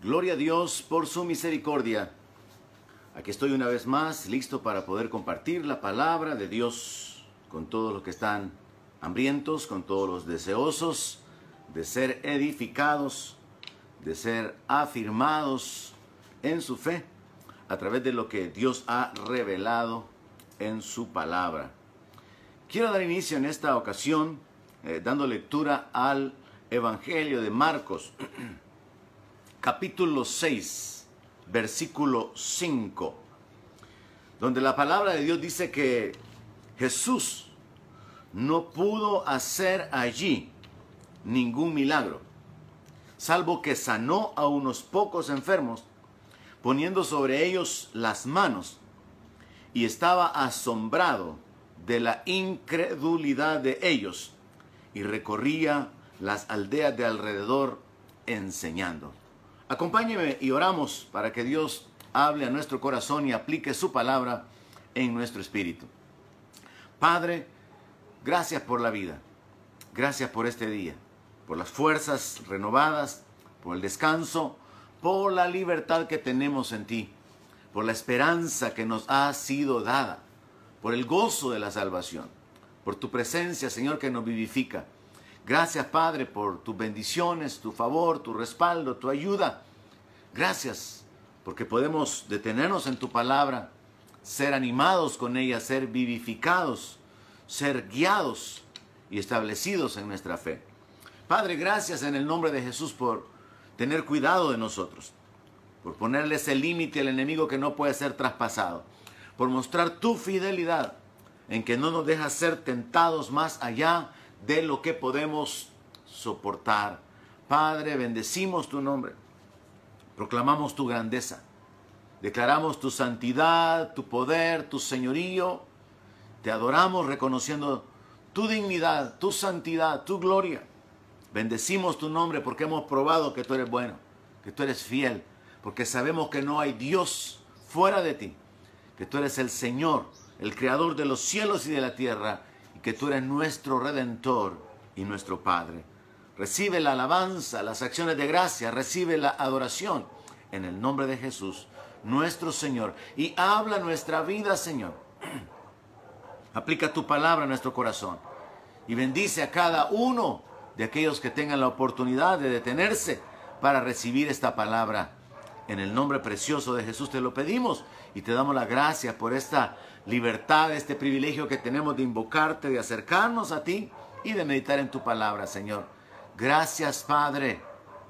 Gloria a Dios por su misericordia. Aquí estoy una vez más, listo para poder compartir la palabra de Dios con todos los que están hambrientos, con todos los deseosos de ser edificados, de ser afirmados en su fe a través de lo que Dios ha revelado en su palabra. Quiero dar inicio en esta ocasión eh, dando lectura al Evangelio de Marcos, capítulo 6, versículo 5, donde la palabra de Dios dice que Jesús no pudo hacer allí ningún milagro, salvo que sanó a unos pocos enfermos, poniendo sobre ellos las manos, y estaba asombrado de la incredulidad de ellos, y recorría las aldeas de alrededor enseñando. Acompáñeme y oramos para que Dios hable a nuestro corazón y aplique su palabra en nuestro espíritu. Padre, gracias por la vida, gracias por este día, por las fuerzas renovadas, por el descanso, por la libertad que tenemos en ti, por la esperanza que nos ha sido dada, por el gozo de la salvación, por tu presencia, Señor, que nos vivifica Gracias, Padre, por tus bendiciones, tu favor, tu respaldo, tu ayuda. Gracias, porque podemos detenernos en tu palabra, ser animados con ella, ser vivificados, ser guiados y establecidos en nuestra fe. Padre, gracias en el nombre de Jesús por tener cuidado de nosotros, por ponerle ese límite al enemigo que no puede ser traspasado, por mostrar tu fidelidad en que no nos dejas ser tentados más allá de lo que podemos soportar. Padre, bendecimos tu nombre, proclamamos tu grandeza, declaramos tu santidad, tu poder, tu señorío, te adoramos reconociendo tu dignidad, tu santidad, tu gloria. Bendecimos tu nombre porque hemos probado que tú eres bueno, que tú eres fiel, porque sabemos que no hay Dios fuera de ti, que tú eres el Señor, el creador de los cielos y de la tierra, que tú eres nuestro redentor y nuestro Padre. Recibe la alabanza, las acciones de gracia, recibe la adoración en el nombre de Jesús, nuestro Señor. Y habla nuestra vida, Señor. Aplica tu palabra a nuestro corazón y bendice a cada uno de aquellos que tengan la oportunidad de detenerse para recibir esta palabra. En el nombre precioso de Jesús te lo pedimos y te damos la gracia por esta libertad, este privilegio que tenemos de invocarte, de acercarnos a ti y de meditar en tu palabra, Señor. Gracias, Padre,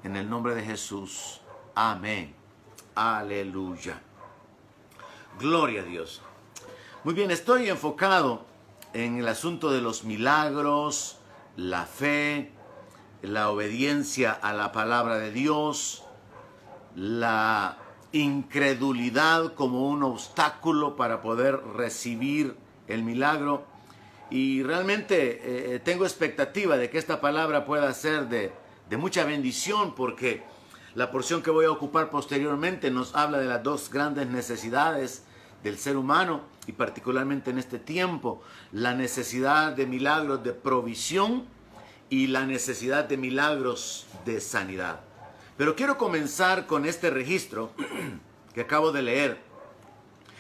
en el nombre de Jesús. Amén. Aleluya. Gloria a Dios. Muy bien, estoy enfocado en el asunto de los milagros, la fe, la obediencia a la palabra de Dios, la incredulidad como un obstáculo para poder recibir el milagro. Y realmente eh, tengo expectativa de que esta palabra pueda ser de, de mucha bendición porque la porción que voy a ocupar posteriormente nos habla de las dos grandes necesidades del ser humano y particularmente en este tiempo, la necesidad de milagros de provisión y la necesidad de milagros de sanidad. Pero quiero comenzar con este registro que acabo de leer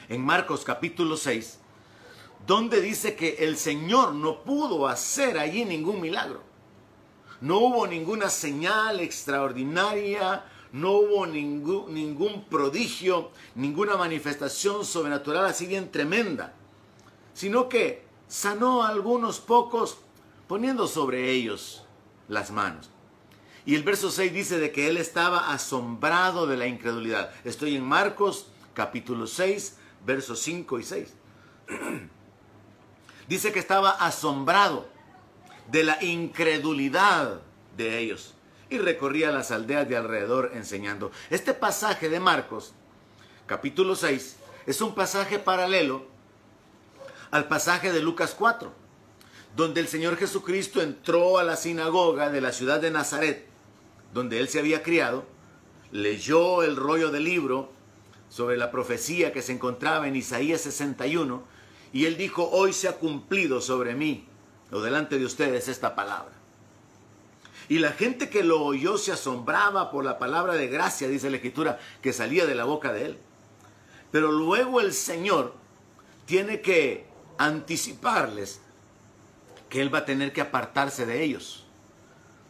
en Marcos capítulo 6, donde dice que el Señor no pudo hacer allí ningún milagro. No hubo ninguna señal extraordinaria, no hubo ningún, ningún prodigio, ninguna manifestación sobrenatural así bien tremenda, sino que sanó a algunos pocos poniendo sobre ellos las manos. Y el verso 6 dice de que él estaba asombrado de la incredulidad. Estoy en Marcos capítulo 6, versos 5 y 6. dice que estaba asombrado de la incredulidad de ellos y recorría las aldeas de alrededor enseñando. Este pasaje de Marcos, capítulo 6, es un pasaje paralelo al pasaje de Lucas 4, donde el Señor Jesucristo entró a la sinagoga de la ciudad de Nazaret donde él se había criado, leyó el rollo del libro sobre la profecía que se encontraba en Isaías 61 y él dijo, hoy se ha cumplido sobre mí o delante de ustedes esta palabra. Y la gente que lo oyó se asombraba por la palabra de gracia, dice la escritura, que salía de la boca de él. Pero luego el Señor tiene que anticiparles que Él va a tener que apartarse de ellos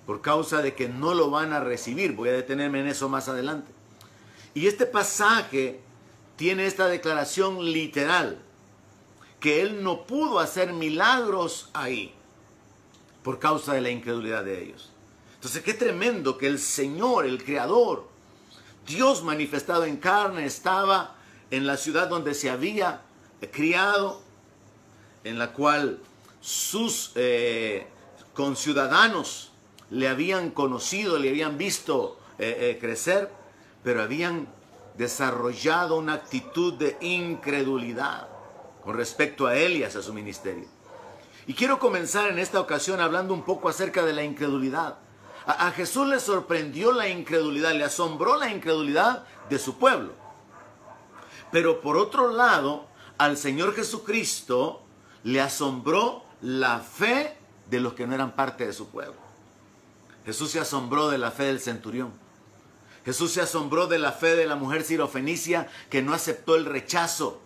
por causa de que no lo van a recibir. Voy a detenerme en eso más adelante. Y este pasaje tiene esta declaración literal, que Él no pudo hacer milagros ahí por causa de la incredulidad de ellos. Entonces, qué tremendo que el Señor, el Creador, Dios manifestado en carne, estaba en la ciudad donde se había criado, en la cual sus eh, conciudadanos le habían conocido, le habían visto eh, eh, crecer, pero habían desarrollado una actitud de incredulidad con respecto a él y hacia su ministerio. Y quiero comenzar en esta ocasión hablando un poco acerca de la incredulidad. A, Jesús le sorprendió la incredulidad, le asombró la incredulidad de su pueblo. Pero por otro lado, al Señor Jesucristo le asombró la fe de los que no eran parte de su pueblo. Jesús se asombró de la fe del centurión. Jesús se asombró de la fe de la mujer sirofenicia que no aceptó el rechazo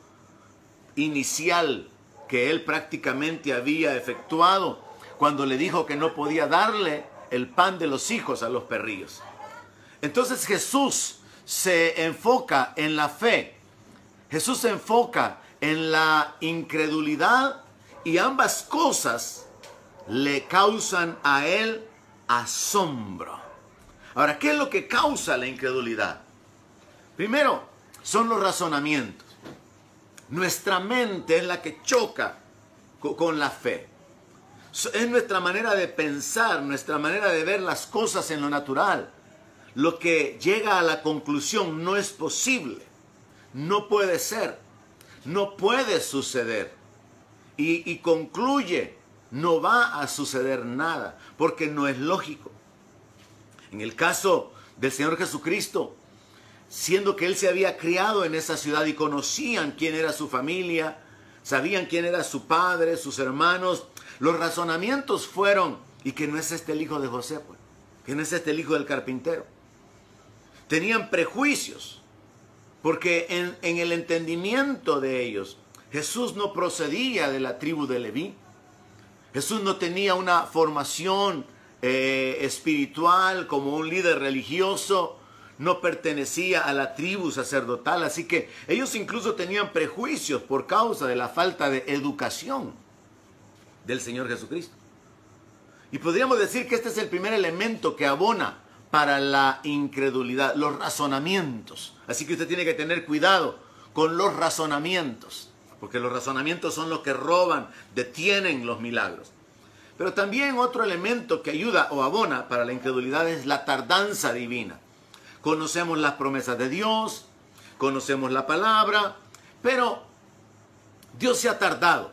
inicial que él prácticamente había efectuado cuando le dijo que no podía darle el pan de los hijos a los perrillos. Entonces Jesús se enfoca en la fe, Jesús se enfoca en la incredulidad y ambas cosas le causan a él asombro. Ahora, ¿qué es lo que causa la incredulidad? Primero, son los razonamientos. Nuestra mente es la que choca con la fe. Es nuestra manera de pensar, nuestra manera de ver las cosas en lo natural. Lo que llega a la conclusión no es posible, no puede ser, no puede suceder. Y, y concluye, no va a suceder nada, porque no es lógico. En el caso del Señor Jesucristo, siendo que Él se había criado en esa ciudad y conocían quién era su familia, sabían quién era su padre, sus hermanos, los razonamientos fueron, y que no es este el hijo de José, pues, que no es este el hijo del carpintero. Tenían prejuicios, porque en, en el entendimiento de ellos, Jesús no procedía de la tribu de Leví. Jesús no tenía una formación eh, espiritual como un líder religioso. No pertenecía a la tribu sacerdotal. Así que ellos incluso tenían prejuicios por causa de la falta de educación del Señor Jesucristo. Y podríamos decir que este es el primer elemento que abona para la incredulidad, los razonamientos. Así que usted tiene que tener cuidado con los razonamientos, porque los razonamientos son los que roban, detienen los milagros. Pero también otro elemento que ayuda o abona para la incredulidad es la tardanza divina. Conocemos las promesas de Dios, conocemos la palabra, pero Dios se ha tardado.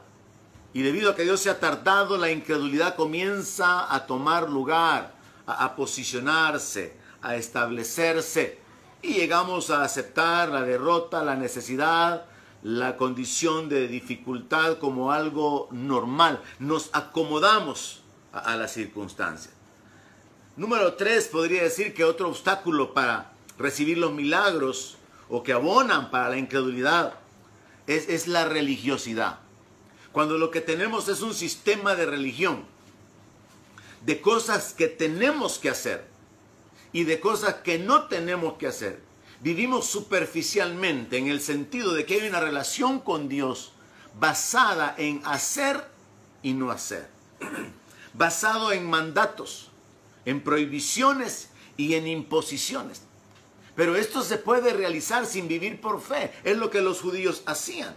Y debido a que Dios se ha tardado, la incredulidad comienza a tomar lugar, a, posicionarse, a establecerse. Y llegamos a aceptar la derrota, la necesidad, la condición de dificultad como algo normal. Nos acomodamos a, a las circunstancias. Número tres, podría decir que otro obstáculo para recibir los milagros o que abonan para la incredulidad es, es la religiosidad. Cuando lo que tenemos es un sistema de religión, de cosas que tenemos que hacer y de cosas que no tenemos que hacer. Vivimos superficialmente en el sentido de que hay una relación con Dios basada en hacer y no hacer. Basado en mandatos, en prohibiciones y en imposiciones. Pero esto se puede realizar sin vivir por fe. Es lo que los judíos hacían.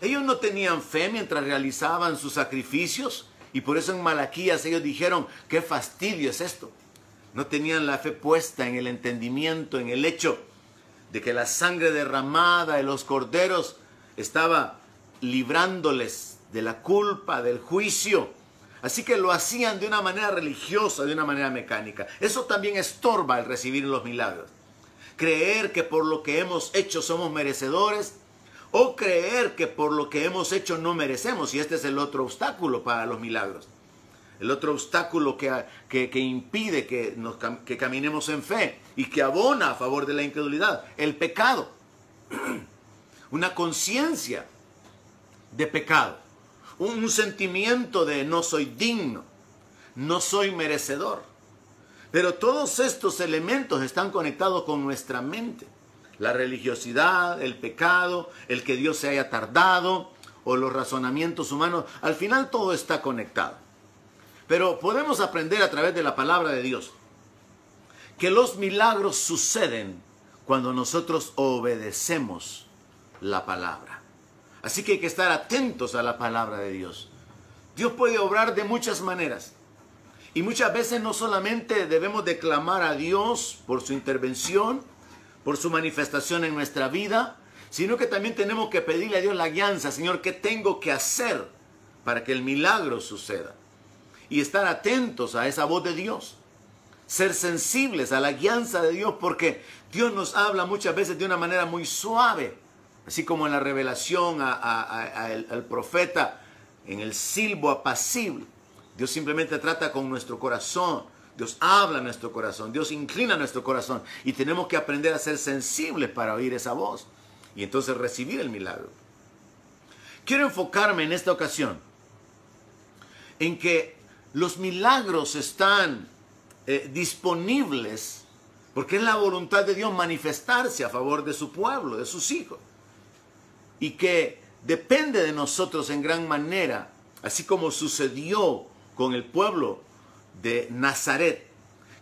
Ellos no tenían fe mientras realizaban sus sacrificios y por eso en Malaquías ellos dijeron, qué fastidio es esto. No tenían la fe puesta en el entendimiento, en el hecho de que la sangre derramada de los corderos estaba librándoles de la culpa, del juicio. Así que lo hacían de una manera religiosa, de una manera mecánica. Eso también estorba el recibir los milagros. Creer que por lo que hemos hecho somos merecedores o creer que por lo que hemos hecho no merecemos, y este es el otro obstáculo para los milagros. El otro obstáculo que, que, impide que, caminemos en fe y que abona a favor de la incredulidad, el pecado. Una conciencia de pecado, un sentimiento de no soy digno, no soy merecedor. Pero todos estos elementos están conectados con nuestra mente. La religiosidad, el pecado, el que Dios se haya tardado o los razonamientos humanos, al final todo está conectado. Pero podemos aprender a través de la palabra de Dios que los milagros suceden cuando nosotros obedecemos la palabra. Así que hay que estar atentos a la palabra de Dios. Dios puede obrar de muchas maneras. Y muchas veces no solamente debemos declamar a Dios por su intervención, por su manifestación en nuestra vida, sino que también tenemos que pedirle a Dios la guianza, Señor, ¿qué tengo que hacer para que el milagro suceda? Y estar atentos a esa voz de Dios, ser sensibles a la guianza de Dios, porque Dios nos habla muchas veces de una manera muy suave, así como en la revelación al profeta, en el silbo apacible. Dios simplemente trata con nuestro corazón. Dios habla a nuestro corazón. Dios inclina nuestro corazón. Y tenemos que aprender a ser sensibles para oír esa voz. Y entonces recibir el milagro. Quiero enfocarme en esta ocasión en que los milagros están eh, disponibles porque es la voluntad de Dios manifestarse a favor de su pueblo, de sus hijos. Y que depende de nosotros en gran manera, así como sucedió con el pueblo de Nazaret,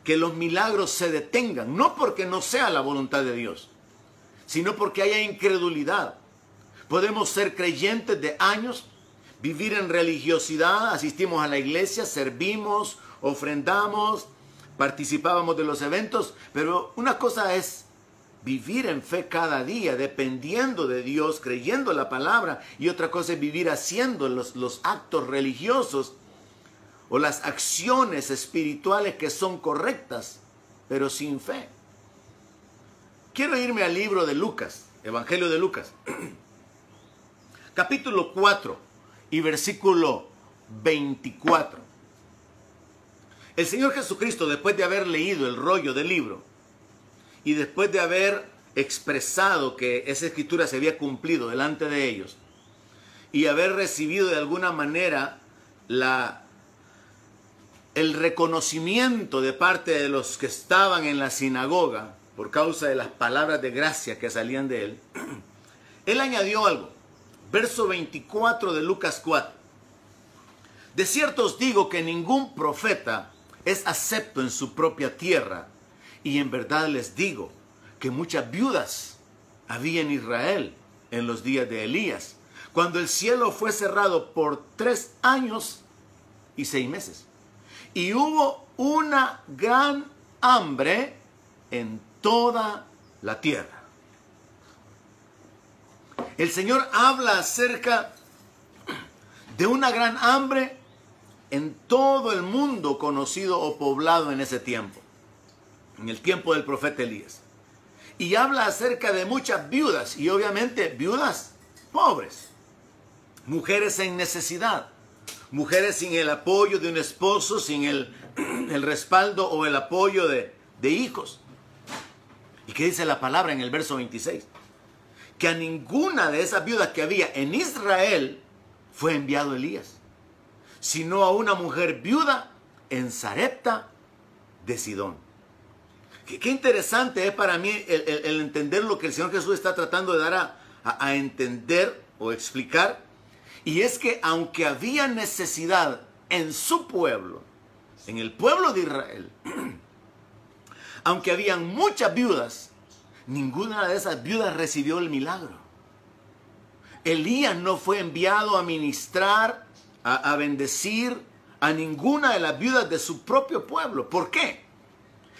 que los milagros se detengan, no porque no sea la voluntad de Dios, sino porque haya incredulidad. Podemos ser creyentes de años, vivir en religiosidad, asistimos a la iglesia, servimos, ofrendamos, participábamos de los eventos, pero una cosa es vivir en fe cada día, dependiendo de Dios, creyendo la palabra, y otra cosa es vivir haciendo los, actos religiosos o las acciones espirituales que son correctas, pero sin fe. Quiero irme al libro de Lucas, Evangelio de Lucas, capítulo 4 y versículo 24. El Señor Jesucristo, después de haber leído el rollo del libro y después de haber expresado que esa escritura se había cumplido delante de ellos y haber recibido de alguna manera la el reconocimiento de parte de los que estaban en la sinagoga por causa de las palabras de gracia que salían de él, él añadió algo. Verso 24 de Lucas 4. De cierto os digo que ningún profeta es acepto en su propia tierra, y en verdad les digo que muchas viudas había en Israel en los días de Elías, cuando el cielo fue cerrado por tres años y seis meses y hubo una gran hambre en toda la tierra. El Señor habla acerca de una gran hambre en todo el mundo conocido o poblado en ese tiempo, en el tiempo del profeta Elías. Y habla acerca de muchas viudas, y obviamente viudas pobres, mujeres en necesidad, mujeres sin el apoyo de un esposo, sin el, respaldo o el apoyo de, de hijos. ¿Y qué dice la palabra en el verso 26? Que a ninguna de esas viudas que había en Israel fue enviado Elías, sino a una mujer viuda en Sarepta de Sidón. Qué, interesante es para mí el, entender lo que el Señor Jesús está tratando de dar a entender o explicar y es que aunque había necesidad en su pueblo, en el pueblo de Israel, aunque habían muchas viudas, ninguna de esas viudas recibió el milagro. Elías no fue enviado a ministrar, a, bendecir a ninguna de las viudas de su propio pueblo. ¿Por qué?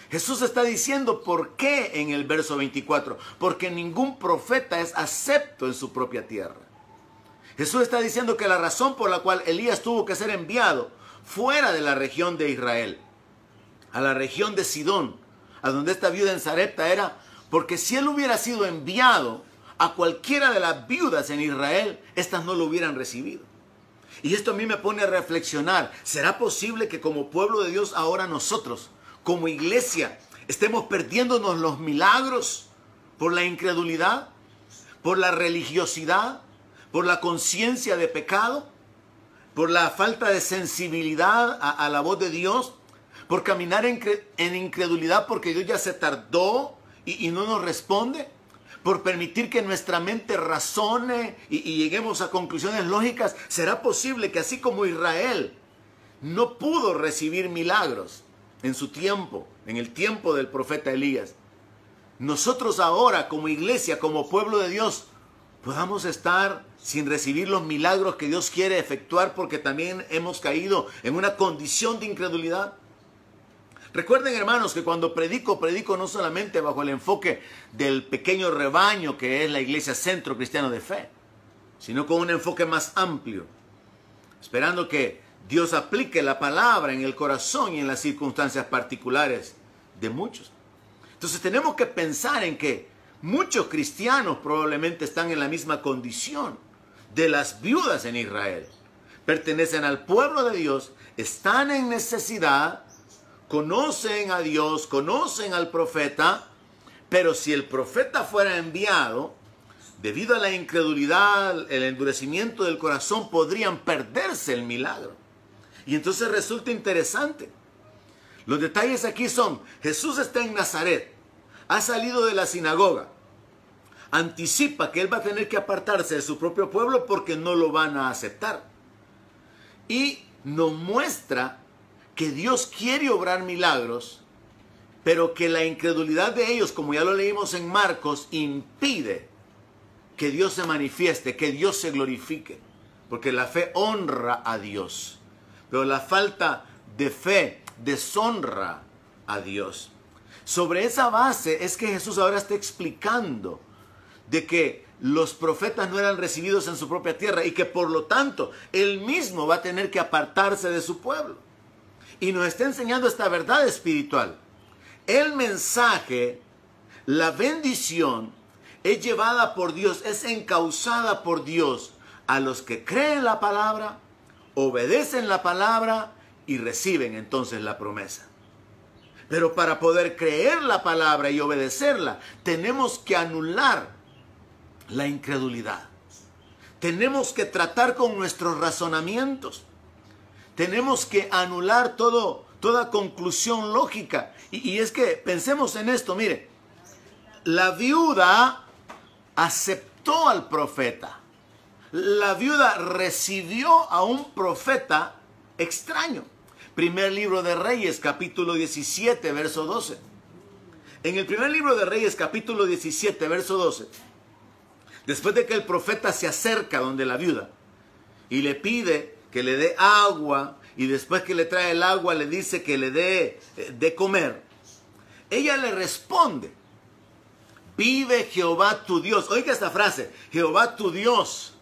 Jesús está diciendo por qué en el verso 24. Porque ningún profeta es acepto en su propia tierra. Jesús está diciendo que la razón por la cual Elías tuvo que ser enviado fuera de la región de Israel, a la región de Sidón, a donde esta viuda en Zarepta era, porque si él hubiera sido enviado a cualquiera de las viudas en Israel, estas no lo hubieran recibido. Y esto a mí me pone a reflexionar. ¿Será posible que como pueblo de Dios ahora nosotros, como iglesia, estemos perdiéndonos los milagros por la incredulidad, por la religiosidad, por la conciencia de pecado, por la falta de sensibilidad a, la voz de Dios, por caminar en, incredulidad porque Dios ya se tardó y, no nos responde, por permitir que nuestra mente razone y, lleguemos a conclusiones lógicas. ¿Será posible que así como Israel no pudo recibir milagros en su tiempo, en el tiempo del profeta Elías, nosotros ahora como iglesia, como pueblo de Dios, podamos estar sin recibir los milagros que Dios quiere efectuar porque también hemos caído en una condición de incredulidad. Recuerden hermanos que cuando predico, predico no solamente bajo el enfoque del pequeño rebaño que es la iglesia centro cristiano de fe, sino con un enfoque más amplio, esperando que Dios aplique la palabra en el corazón y en las circunstancias particulares de muchos. Entonces tenemos que pensar en que muchos cristianos probablemente están en la misma condición de las viudas en Israel. Pertenecen al pueblo de Dios, están en necesidad, conocen a Dios, conocen al profeta, pero si el profeta fuera enviado, debido a la incredulidad, el endurecimiento del corazón, podrían perderse el milagro. Y entonces resulta interesante. Los detalles aquí son, Jesús está en Nazaret, ha salido de la sinagoga, anticipa que él va a tener que apartarse de su propio pueblo porque no lo van a aceptar. Y nos muestra que Dios quiere obrar milagros, pero que la incredulidad de ellos, como ya lo leímos en Marcos, impide que Dios se manifieste, que Dios se glorifique, porque la fe honra a Dios, pero la falta de fe deshonra a Dios. Sobre esa base es que Jesús ahora está explicando de que los profetas no eran recibidos en su propia tierra y que por lo tanto él mismo va a tener que apartarse de su pueblo. Y nos está enseñando esta verdad espiritual. El mensaje, la bendición, es llevada por Dios, es encausada por Dios a los que creen la palabra, obedecen la palabra y reciben entonces la promesa. Pero para poder creer la palabra y obedecerla, tenemos que anular la incredulidad. Tenemos que tratar con nuestros razonamientos. Tenemos que anular todo, toda conclusión lógica. Y, y es que pensemos en esto, mire, la viuda aceptó al profeta. La viuda recibió a un profeta extraño. Primer libro de Reyes, capítulo 17, verso 12. En el primer libro de Reyes, capítulo 17, verso 12, Después de que el profeta se acerca donde la viuda y le pide que le dé agua y después que le trae el agua le dice que le dé eh, de comer, ella le responde, vive Jehová tu Dios. Oiga esta frase, Jehová tu Dios.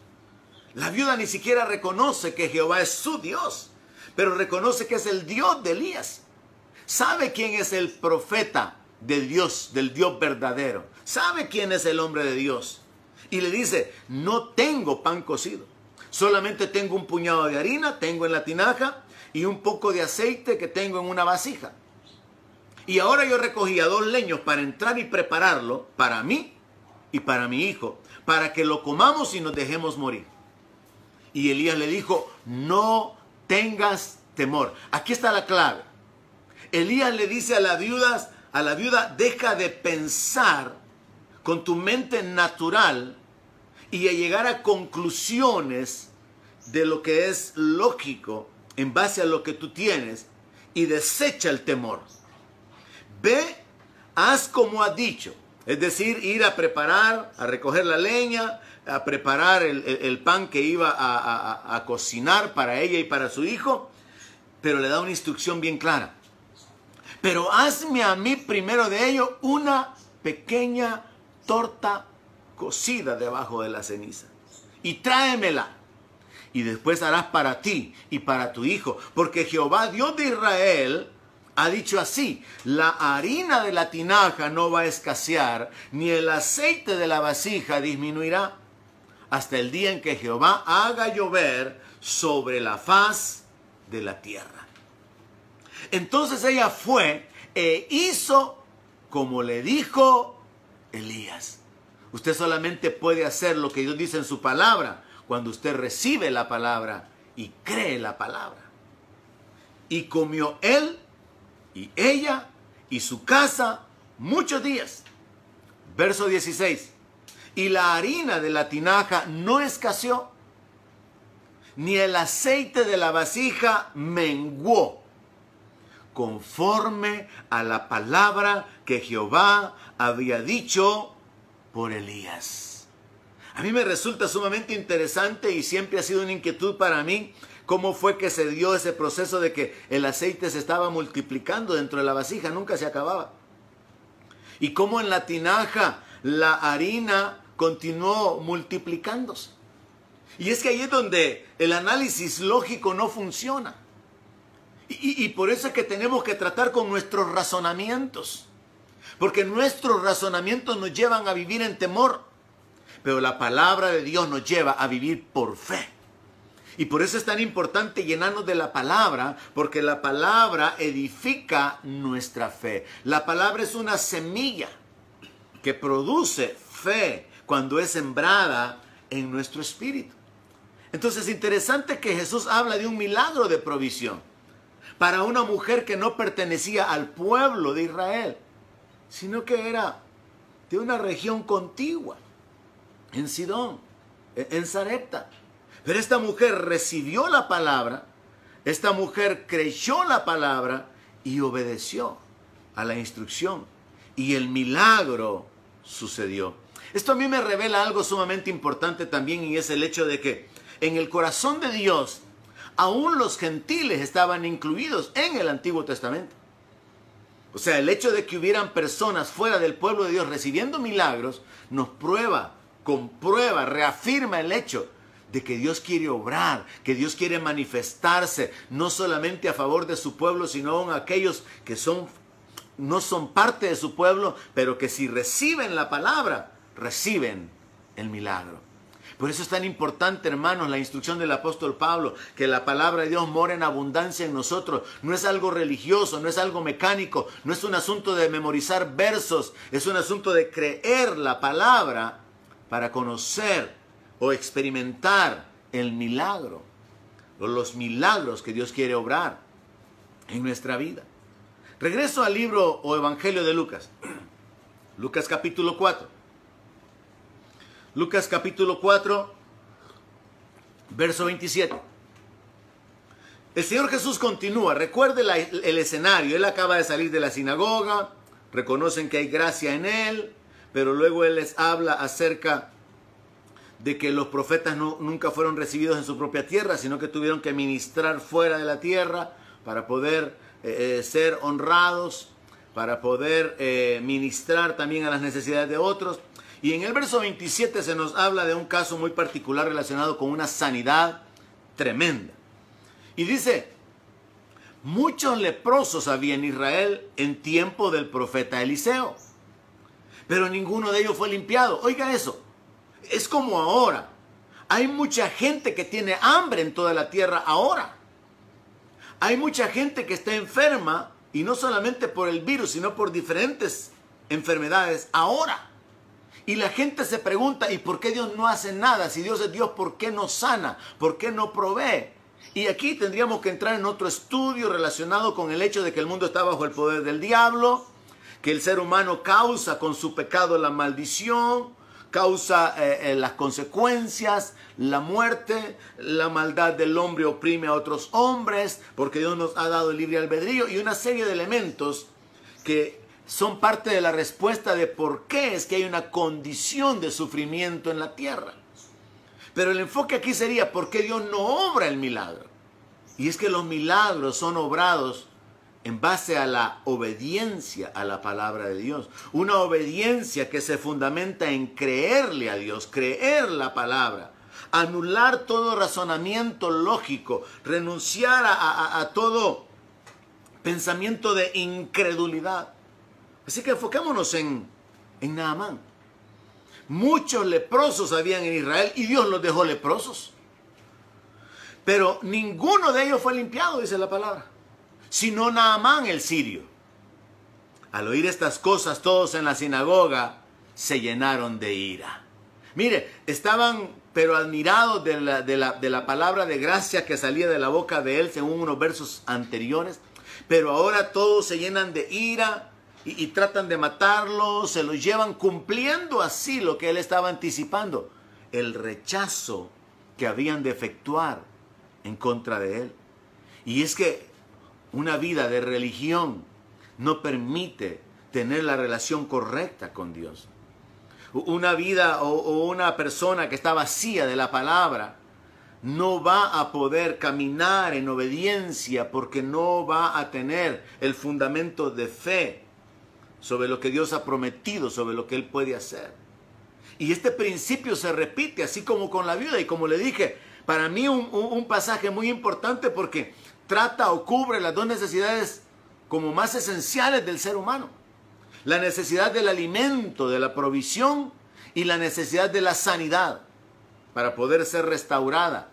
La viuda ni siquiera reconoce que Jehová es su Dios, pero reconoce que es el Dios de Elías. Sabe quién es el profeta de Dios, del Dios verdadero. Sabe quién es el hombre de Dios y le dice, no tengo pan cocido, solamente tengo un puñado de harina, tengo en la tinaja y un poco de aceite que tengo en una vasija. Y ahora yo recogía dos leños para entrar y prepararlo para mí y para mi hijo, para que lo comamos y nos dejemos morir. Y Elías le dijo, no tengas temor. Aquí está la clave. Elías le dice a la viuda, a la viuda, deja de pensar con tu mente natural y a llegar a conclusiones de lo que es lógico en base a lo que tú tienes y desecha el temor. Ve, haz como ha dicho, es decir, ir a preparar, a recoger la leña, a preparar el, pan que iba a, a cocinar para ella y para su hijo, pero le da una instrucción bien clara. Pero hazme a mí primero de ello una pequeña torta cocida debajo de la ceniza. Y tráemela. Y después harás para ti y para tu hijo. Porque Jehová, Dios de Israel, ha dicho así, la harina de la tinaja no va a escasear, ni el aceite de la vasija disminuirá, hasta el día en que Jehová haga llover sobre la faz de la tierra. Entonces ella fue e hizo como le dijo Elías. Usted solamente puede hacer lo que Dios dice en su palabra cuando usted recibe la palabra y cree la palabra. Y comió él y ella y su casa muchos días. Verso 16. Y la harina de la tinaja no escaseó, ni el aceite de la vasija menguó, conforme a la palabra que Jehová había dicho por Elías. A mí me resulta sumamente interesante y siempre ha sido una inquietud para mí cómo fue que se dio ese proceso de que el aceite se estaba multiplicando dentro de la vasija, nunca se acababa. Y cómo en la tinaja la harina continuó multiplicándose. Y es que ahí es donde el análisis lógico no funciona. Y, por eso es que tenemos que tratar con nuestros razonamientos. Porque nuestros razonamientos nos llevan a vivir en temor. Pero la palabra de Dios nos lleva a vivir por fe. Y por eso es tan importante llenarnos de la palabra, porque la palabra edifica nuestra fe. La palabra es una semilla que produce fe cuando es sembrada en nuestro espíritu. Entonces es interesante que Jesús habla de un milagro de provisión para una mujer que no pertenecía al pueblo de Israel, sino que era de una región contigua, en Sidón, en Zarepta. Pero esta mujer recibió la palabra, esta mujer creyó la palabra y obedeció a la instrucción. Y el milagro sucedió. Esto a mí me revela algo sumamente importante también y es el hecho de que en el corazón de Dios aún los gentiles estaban incluidos en el Antiguo Testamento. O sea, el hecho de que hubieran personas fuera del pueblo de Dios recibiendo milagros nos prueba, comprueba, reafirma el hecho de que Dios quiere obrar, que Dios quiere manifestarse, no solamente a favor de su pueblo, sino a aquellos que son, no son parte de su pueblo, pero que si reciben la palabra, reciben el milagro. Por eso es tan importante, hermanos, la instrucción del apóstol Pablo, que la palabra de Dios mora en abundancia en nosotros. No es algo religioso, no es algo mecánico, no es un asunto de memorizar versos, es un asunto de creer la palabra para conocer o experimentar el milagro o los milagros que Dios quiere obrar en nuestra vida. Regreso al libro o Evangelio de Lucas. Lucas capítulo 4. Lucas capítulo 4, verso 27. El Señor Jesús continúa, recuerde el escenario, Él acaba de salir de la sinagoga, reconocen que hay gracia en Él, pero luego Él les habla acerca de que los profetas no, nunca fueron recibidos en su propia tierra, sino que tuvieron que ministrar fuera de la tierra para poder eh, eh, ser honrados, para poder eh, ministrar también a las necesidades de otros. Y en el verso 27 se nos habla de un caso muy particular relacionado con una sanidad tremenda. Y dice, muchos leprosos había en Israel en tiempo del profeta Eliseo, pero ninguno de ellos fue limpiado. Oiga eso, es como ahora. Hay mucha gente que tiene hambre en toda la tierra ahora. Hay mucha gente que está enferma y no solamente por el virus, sino por diferentes enfermedades ahora. Y la gente se pregunta, ¿y por qué Dios no hace nada? Si Dios es Dios, ¿por qué no sana? ¿Por qué no provee? Y aquí tendríamos que entrar en otro estudio relacionado con el hecho de que el mundo está bajo el poder del diablo, que el ser humano causa con su pecado la maldición, causa eh, eh, las consecuencias, la muerte, la maldad del hombre oprime a otros hombres, porque Dios nos ha dado libre albedrío y una serie de elementos que son parte de la respuesta de por qué es que hay una condición de sufrimiento en la tierra. Pero el enfoque aquí sería por qué Dios no obra el milagro. Y es que los milagros son obrados en base a la obediencia a la palabra de Dios. Una obediencia que se fundamenta en creerle a Dios, creer la palabra, anular todo razonamiento lógico, renunciar a, todo pensamiento de incredulidad. Así que enfoquémonos en, en Naamán. Muchos leprosos habían en Israel y Dios los dejó leprosos. Pero ninguno de ellos fue limpiado, dice la palabra, sino Naamán el sirio. Al oír estas cosas, todos en la sinagoga se llenaron de ira. Mire, estaban pero admirados de la, de, la, de la, palabra de gracia que salía de la boca de él según unos versos anteriores. Pero ahora todos se llenan de ira y, tratan de matarlo, se lo llevan cumpliendo así lo que él estaba anticipando, el rechazo que habían de efectuar en contra de él. Y es que una vida de religión no permite tener la relación correcta con Dios. Una vida o, una persona que está vacía de la palabra no va a poder caminar en obediencia porque no va a tener el fundamento de fe sobre lo que Dios ha prometido, sobre lo que Él puede hacer. Y este principio se repite, así como con la viuda. Y como le dije, para mí un, un, un pasaje muy importante porque trata o cubre las dos necesidades como más esenciales del ser humano. La necesidad del alimento, de la provisión y la necesidad de la sanidad para poder ser restaurada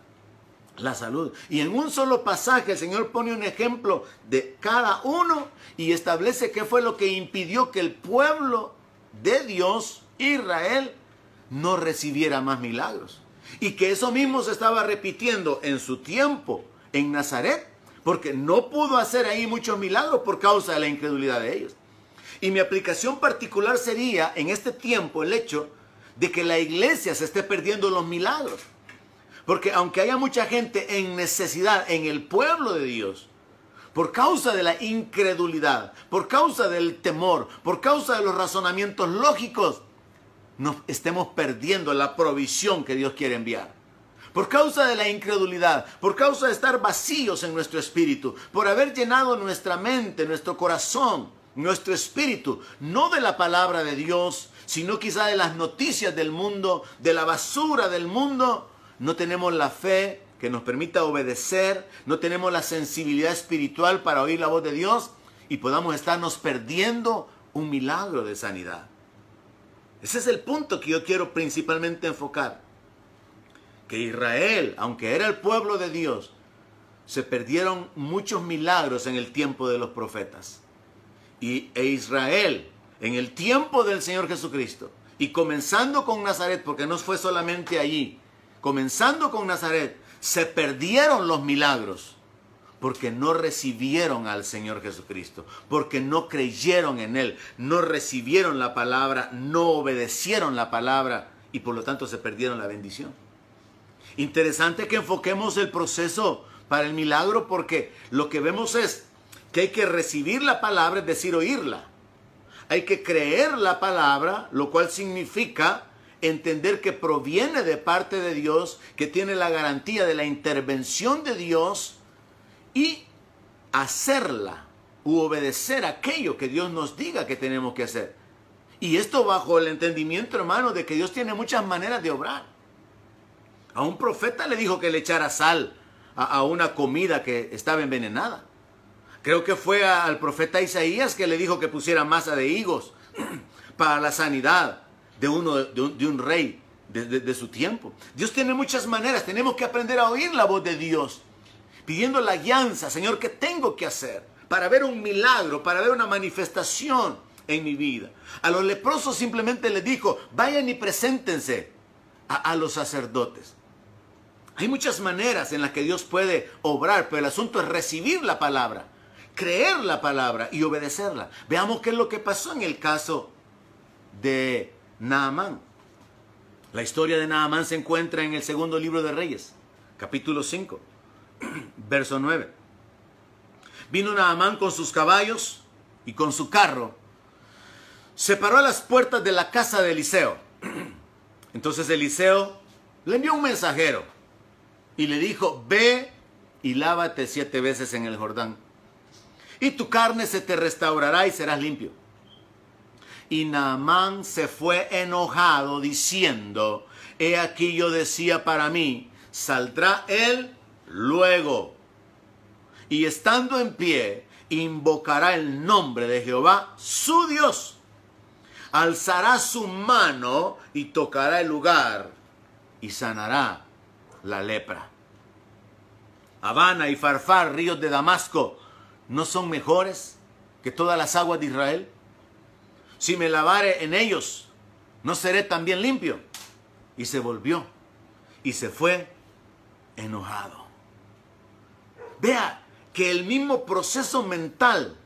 la salud. Y en un solo pasaje el Señor pone un ejemplo de cada uno y establece qué fue lo que impidió que el pueblo de Dios, Israel, no recibiera más milagros. Y que eso mismo se estaba repitiendo en su tiempo en Nazaret, porque no pudo hacer ahí muchos milagros por causa de la incredulidad de ellos. Y mi aplicación particular sería en este tiempo el hecho de que la iglesia se esté perdiendo los milagros. Porque aunque haya mucha gente en necesidad en el pueblo de Dios, por causa de la incredulidad, por causa del temor, por causa de los razonamientos lógicos, nos estemos perdiendo la provisión que Dios quiere enviar. Por causa de la incredulidad, por causa de estar vacíos en nuestro espíritu, por haber llenado nuestra mente, nuestro corazón, nuestro espíritu, no de la palabra de Dios, sino quizá de las noticias del mundo, de la basura del mundo, no tenemos la fe que nos permita obedecer, no tenemos la sensibilidad espiritual para oír la voz de Dios y podamos estarnos perdiendo un milagro de sanidad. Ese es el punto que yo quiero principalmente enfocar. Que Israel, aunque era el pueblo de Dios, se perdieron muchos milagros en el tiempo de los profetas. Y e Israel, en el tiempo del Señor Jesucristo, y comenzando con Nazaret, porque no fue solamente allí, comenzando con Nazaret, se perdieron los milagros porque no recibieron al Señor Jesucristo, porque no creyeron en Él, no recibieron la palabra, no obedecieron la palabra y por lo tanto se perdieron la bendición. Interesante que enfoquemos el proceso para el milagro porque lo que vemos es que hay que recibir la palabra, es decir, oírla. Hay que creer la palabra, lo cual significa entender que proviene de parte de Dios, que tiene la garantía de la intervención de Dios y hacerla u obedecer aquello que Dios nos diga que tenemos que hacer. Y esto bajo el entendimiento, hermano, de que Dios tiene muchas maneras de obrar. A un profeta le dijo que le echara sal a, a una comida que estaba envenenada. Creo que fue al profeta Isaías que le dijo que pusiera masa de higos para la sanidad de, uno, de, un, rey de, de, de, su tiempo. Dios tiene muchas maneras, tenemos que aprender a oír la voz de Dios, pidiendo la guianza, Señor, ¿qué tengo que hacer para ver un milagro, para ver una manifestación en mi vida? A los leprosos simplemente les dijo, vayan y preséntense a, a los sacerdotes. Hay muchas maneras en las que Dios puede obrar, pero el asunto es recibir la palabra, creer la palabra y obedecerla. Veamos qué es lo que pasó en el caso de Naamán. La historia de Naamán se encuentra en el segundo libro de Reyes, capítulo 5, verso 9. Vino Naamán con sus caballos y con su carro. Se paró a las puertas de la casa de Eliseo. Entonces Eliseo le envió un mensajero y le dijo, ve y lávate siete veces en el Jordán. Y tu carne se te restaurará y serás limpio. Y Naamán se fue enojado diciendo, he aquí yo decía para mí, saldrá él luego. Y estando en pie, invocará el nombre de Jehová, su Dios. Alzará su mano y tocará el lugar y sanará la lepra. Habana y Farfar, ríos de Damasco, ¿no son mejores que todas las aguas de Israel? Si me lavare en ellos, ¿no seré también limpio? Y se volvió y se fue enojado. Vea que el mismo proceso mental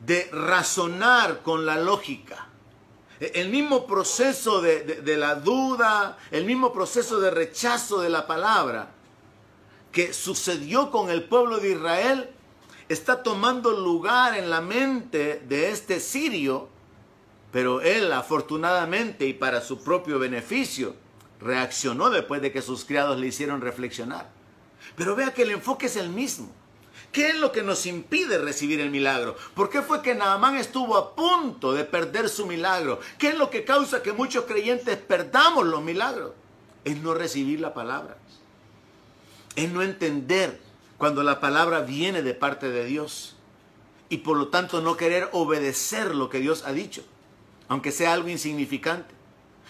de razonar con la lógica, el mismo proceso de, de, la duda, el mismo proceso de rechazo de la palabra que sucedió con el pueblo de Israel, está tomando lugar en la mente de este sirio, pero él afortunadamente y para su propio beneficio reaccionó después de que sus criados le hicieron reflexionar. Pero vea que el enfoque es el mismo. ¿Qué es lo que nos impide recibir el milagro? ¿Por qué fue que Naamán estuvo a punto de perder su milagro? ¿Qué es lo que causa que muchos creyentes perdamos los milagros? Es no recibir la palabra. Es no entender cuando la palabra viene de parte de Dios. Y por lo tanto no querer obedecer lo que Dios ha dicho, aunque sea algo insignificante.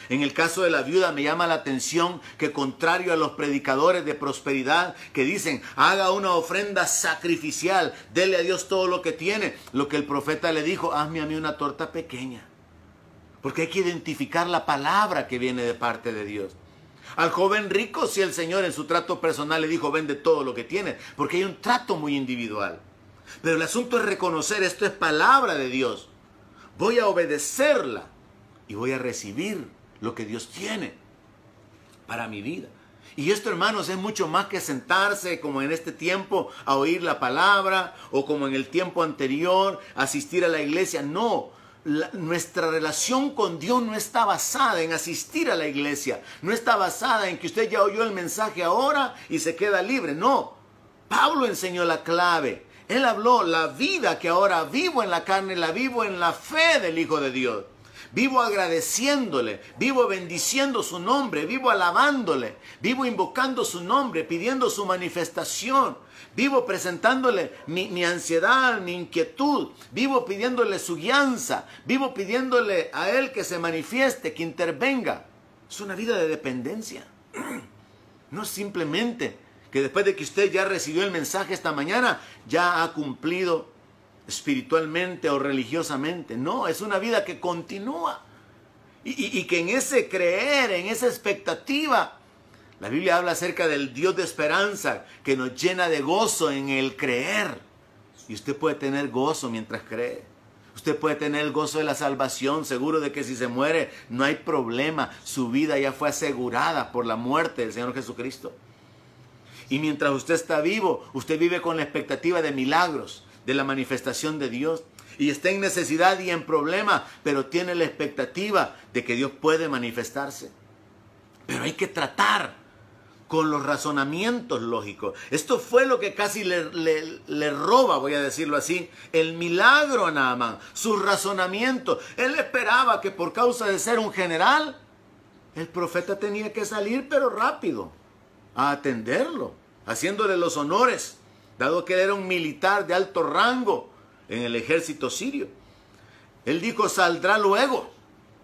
En el caso de la viuda me llama la atención que contrario a los predicadores de prosperidad que dicen, haga una ofrenda sacrificial, dele a Dios todo lo que tiene, lo que el profeta le dijo, hazme a mí una torta pequeña. Porque hay que identificar la palabra que viene de parte de Dios. Al joven rico, si el Señor en su trato personal le dijo, vende todo lo que tiene, porque hay un trato muy individual. Pero el asunto es reconocer, esto es palabra de Dios. Voy a obedecerla y voy a recibir lo que Dios tiene para mi vida. Y esto, hermanos, es mucho más que sentarse como en este tiempo a oír la palabra o como en el tiempo anterior asistir a la iglesia. No, nuestra relación con Dios no está basada en asistir a la iglesia. No está basada en que usted ya oyó el mensaje ahora y se queda libre. No, Pablo enseñó la clave. Él habló la vida que ahora vivo en la carne, la vivo en la fe del Hijo de Dios. Vivo agradeciéndole, vivo bendiciendo su nombre, vivo alabándole, vivo invocando su nombre, pidiendo su manifestación. Vivo presentándole mi, ansiedad, mi inquietud. Vivo pidiéndole su guianza. Vivo pidiéndole a Él que se manifieste, que intervenga. Es una vida de dependencia. No simplemente que después de que usted ya recibió el mensaje esta mañana, ya ha cumplido espiritualmente o religiosamente. No, es una vida que continúa. Y, que en ese creer, en esa expectativa, la Biblia habla acerca del Dios de esperanza que nos llena de gozo en el creer. Y usted puede tener gozo mientras cree. Usted puede tener el gozo de la salvación, seguro de que si se muere no hay problema. Su vida ya fue asegurada por la muerte del Señor Jesucristo. Y mientras usted está vivo, usted vive con la expectativa de milagros, de la manifestación de Dios. Y está en necesidad y en problema, pero tiene la expectativa de que Dios puede manifestarse. Pero hay que tratar con los razonamientos lógicos. Esto fue lo que casi le, le, roba, voy a decirlo así, el milagro a Naaman, sus razonamientos. Él esperaba que por causa de ser un general, el profeta tenía que salir, pero rápido, a atenderlo, haciéndole los honores dado que él era un militar de alto rango en el ejército sirio. Él dijo, saldrá luego.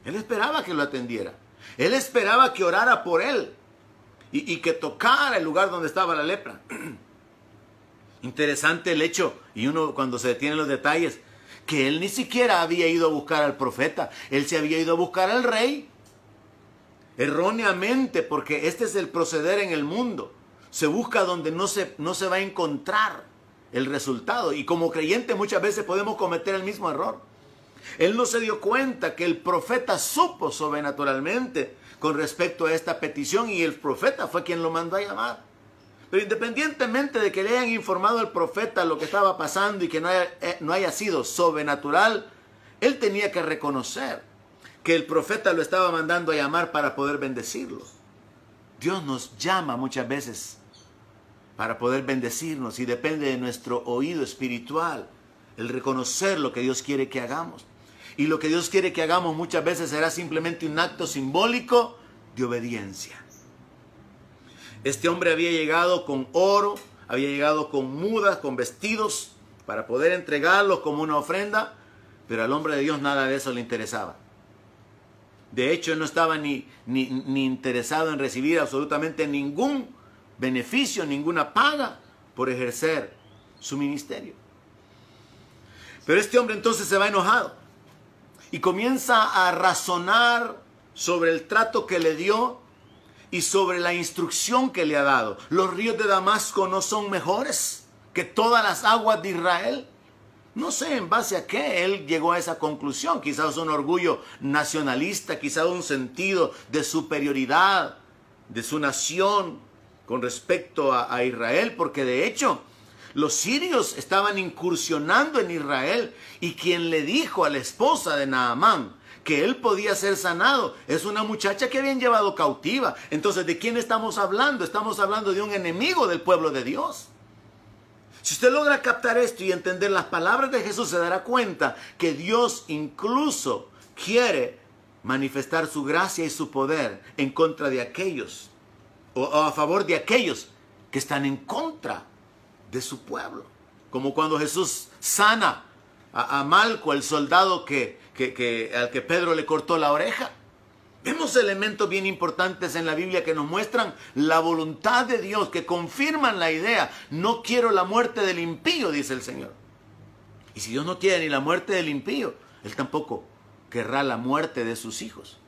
Él esperaba que lo atendiera. Él esperaba que orara por él y, que tocara el lugar donde estaba la lepra. Interesante el hecho, y uno cuando se detiene en los detalles, que él ni siquiera había ido a buscar al profeta, él se había ido a buscar al rey. Erróneamente, porque este es el proceder en el mundo se busca donde no se, no se va a encontrar el resultado. Y como creyente muchas veces podemos cometer el mismo error. Él no se dio cuenta que el profeta supo sobrenaturalmente con respecto a esta petición y el profeta fue quien lo mandó a llamar. Pero independientemente de que le hayan informado al profeta lo que estaba pasando y que no eh, no haya sido sobrenatural, él tenía que reconocer que el profeta lo estaba mandando a llamar para poder bendecirlo. Dios nos llama muchas veces para poder bendecirnos y depende de nuestro oído espiritual, el reconocer lo que Dios quiere que hagamos. Y lo que Dios quiere que hagamos muchas veces será simplemente un acto simbólico de obediencia. Este hombre había llegado con oro, había llegado con mudas, con vestidos, para poder entregarlos como una ofrenda, pero al hombre de Dios nada de eso le interesaba. De hecho, él no estaba ni, ni, ni interesado en recibir absolutamente ningún beneficio, ninguna paga por ejercer su ministerio. Pero este hombre entonces se va enojado y comienza a razonar sobre el trato que le dio y sobre la instrucción que le ha dado. Los ríos de Damasco no son mejores que todas las aguas de Israel. No sé en base a qué él llegó a esa conclusión. Quizás un orgullo nacionalista, quizás un sentido de superioridad de su nación con respecto a, Israel, porque de hecho los sirios estaban incursionando en Israel y quien le dijo a la esposa de Naamán que él podía ser sanado es una muchacha que habían llevado cautiva. Entonces, ¿de quién estamos hablando? Estamos hablando de un enemigo del pueblo de Dios. Si usted logra captar esto y entender las palabras de Jesús, se dará cuenta que Dios incluso quiere manifestar su gracia y su poder en contra de aquellos, o, a favor de aquellos que están en contra de su pueblo. Como cuando Jesús sana a, Malco, el soldado que, que, al que Pedro le cortó la oreja. Vemos elementos bien importantes en la Biblia que nos muestran la voluntad de Dios, que confirman la idea, no quiero la muerte del impío, dice el Señor. Y si Dios no quiere ni la muerte del impío, Él tampoco querrá la muerte de sus hijos.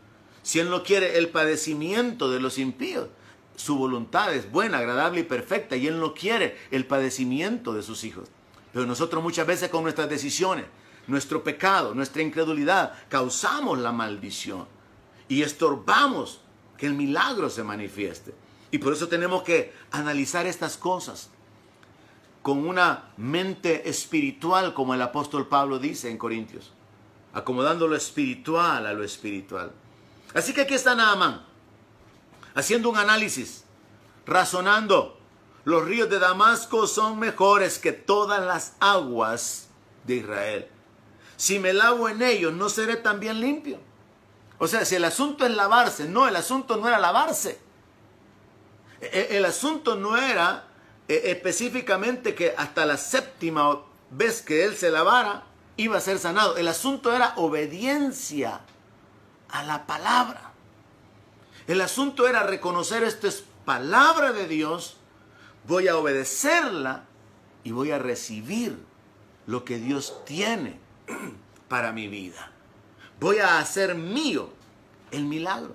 Si Él no quiere el padecimiento de los impíos, su voluntad es buena, agradable y perfecta y Él no quiere el padecimiento de sus hijos. Pero nosotros muchas veces con nuestras decisiones, nuestro pecado, nuestra incredulidad, causamos la maldición y estorbamos que el milagro se manifieste. Y por eso tenemos que analizar estas cosas con una mente espiritual, como el apóstol Pablo dice en Corintios, acomodando lo espiritual a lo espiritual. Así que aquí está Naamán haciendo un análisis, razonando. Los ríos de Damasco son mejores que todas las aguas de Israel. Si me lavo en ellos, ¿no seré también limpio? O sea, si el asunto es lavarse, no, el asunto no era lavarse. E, e, el, asunto no era e, específicamente que hasta la séptima vez que él se lavara, iba a ser sanado. El asunto era obediencia a la palabra. El asunto era reconocer esto es palabra de Dios, voy a obedecerla y voy a recibir lo que Dios tiene para mi vida. Voy a hacer mío el milagro.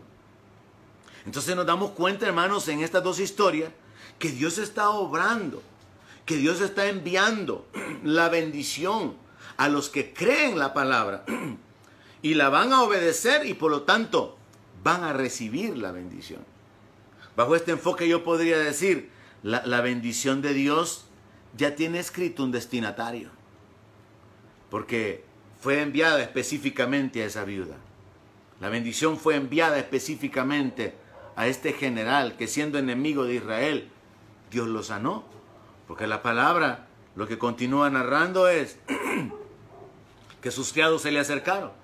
Entonces nos damos cuenta, hermanos, en estas dos historias, que Dios está obrando, que Dios está enviando la bendición a los que creen la palabra y la van a obedecer y por lo tanto van a recibir la bendición. Bajo este enfoque yo podría decir, la, la bendición de Dios ya tiene escrito un destinatario, porque fue enviada específicamente a esa viuda. La bendición fue enviada específicamente a este general que siendo enemigo de Israel, Dios lo sanó. Porque la palabra lo que continúa narrando es que sus criados se le acercaron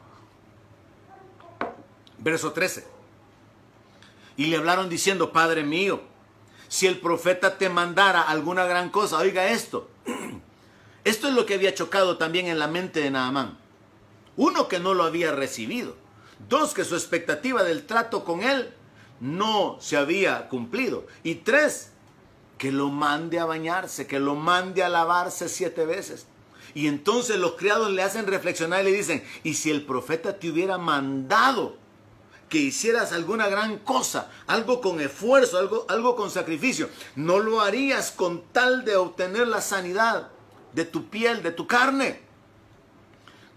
verso 13. Y le hablaron diciendo, Padre mío, si el profeta te mandara alguna gran cosa, oiga esto. Esto es lo que había chocado también en la mente de Naamán. Uno, que no lo había recibido. Dos, que su expectativa del trato con él no se había cumplido. Y tres, que lo mande a bañarse, que lo mande a lavarse siete veces. Y entonces los criados le hacen reflexionar y le dicen, y si el profeta te hubiera mandado que hicieras alguna gran cosa, algo con esfuerzo, algo, algo con sacrificio. No lo harías con tal de obtener la sanidad de tu piel, de tu carne.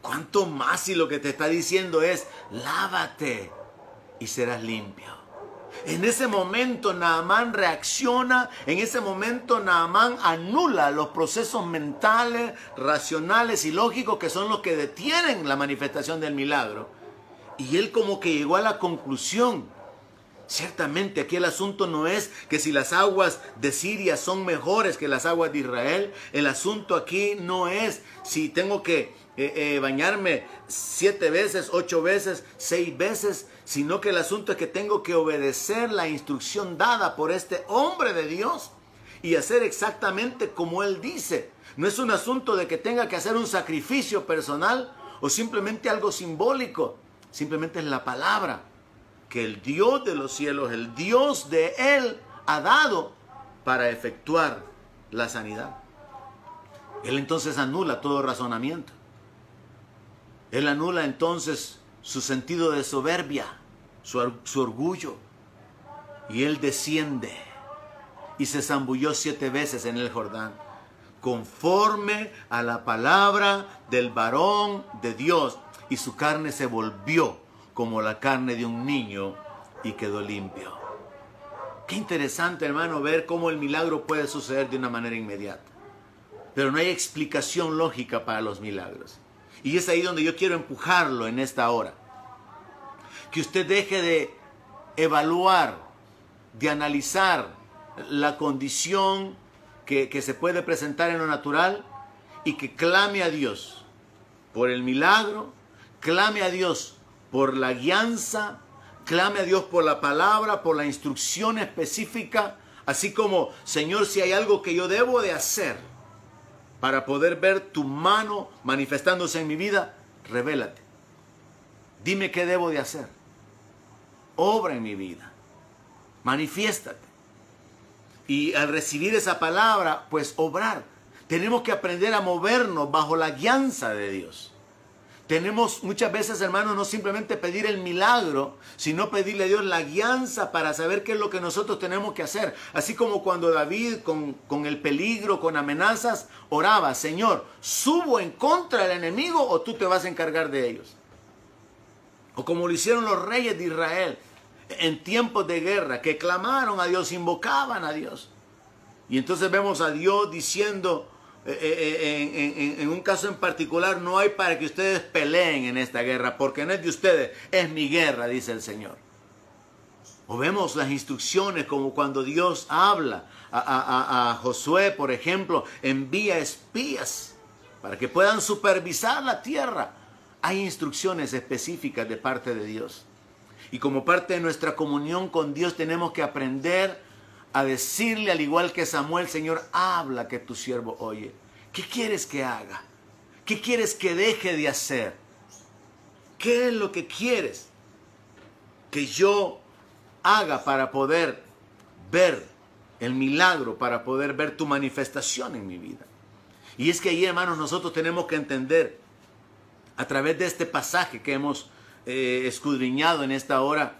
¿Cuánto más si lo que te está diciendo es, lávate y serás limpio? En ese momento Naamán reacciona, en ese momento Naamán anula los procesos mentales, racionales y lógicos que son los que detienen la manifestación del milagro y él como que llegó a la conclusión. Ciertamente aquí el asunto no es que si las aguas de Siria son mejores que las aguas de Israel. El asunto aquí no es si tengo que eh, eh, bañarme siete veces, ocho veces, seis veces, sino que el asunto es que tengo que obedecer la instrucción dada por este hombre de Dios y hacer exactamente como él dice. No es un asunto de que tenga que hacer un sacrificio personal o simplemente algo simbólico. Simplemente es la palabra que el Dios de los cielos, el Dios de Él, ha dado para efectuar la sanidad. Él entonces anula todo razonamiento. Él anula entonces su sentido de soberbia, su, su orgullo. Y él desciende y se zambulló siete veces en el Jordán, conforme a la palabra del varón de Dios. Y su carne se volvió como la carne de un niño y quedó limpio. Qué interesante, hermano, ver cómo el milagro puede suceder de una manera inmediata. Pero no hay explicación lógica para los milagros. Y es ahí donde yo quiero empujarlo en esta hora. Que usted deje de evaluar, de analizar la condición que, que se puede presentar en lo natural y que clame a Dios por el milagro, clame a Dios por la guianza, clame a Dios por la palabra, por la instrucción específica, así como, Señor, si hay algo que yo debo de hacer para poder ver tu mano manifestándose en mi vida, revélate. Dime qué debo de hacer. Obra en mi vida. Manifiéstate. Y al recibir esa palabra, pues obrar. Tenemos que aprender a movernos bajo la guianza de Dios. Tenemos muchas veces, hermanos, no simplemente pedir el milagro, sino pedirle a Dios la guianza para saber qué es lo que nosotros tenemos que hacer. Así como cuando David, con, con el peligro, con amenazas, oraba, Señor, ¿subo en contra del enemigo o tú te vas a encargar de ellos? O como lo hicieron los reyes de Israel en tiempos de guerra, que clamaron a Dios, invocaban a Dios. Y entonces vemos a Dios diciendo, eh, eh, en, un caso en particular, no hay para que ustedes peleen en esta guerra, porque no es de ustedes, es mi guerra, dice el Señor. O vemos las instrucciones como cuando Dios habla a, a, Josué, por ejemplo, envía espías para que puedan supervisar la tierra. Hay instrucciones específicas de parte de Dios. Y como parte de nuestra comunión con Dios tenemos que aprender a decirle al igual que Samuel, Señor, habla que tu siervo oye. ¿Qué quieres que haga? ¿Qué quieres que deje de hacer? ¿Qué es lo que quieres que yo haga para poder ver el milagro, para poder ver tu manifestación en mi vida? Y es que ahí, hermanos, nosotros tenemos que entender a través de este pasaje que hemos eh, escudriñado en esta hora,